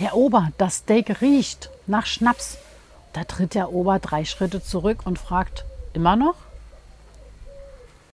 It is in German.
Herr Ober, das Steak riecht nach Schnaps. Da tritt der Ober drei Schritte zurück und fragt, immer noch?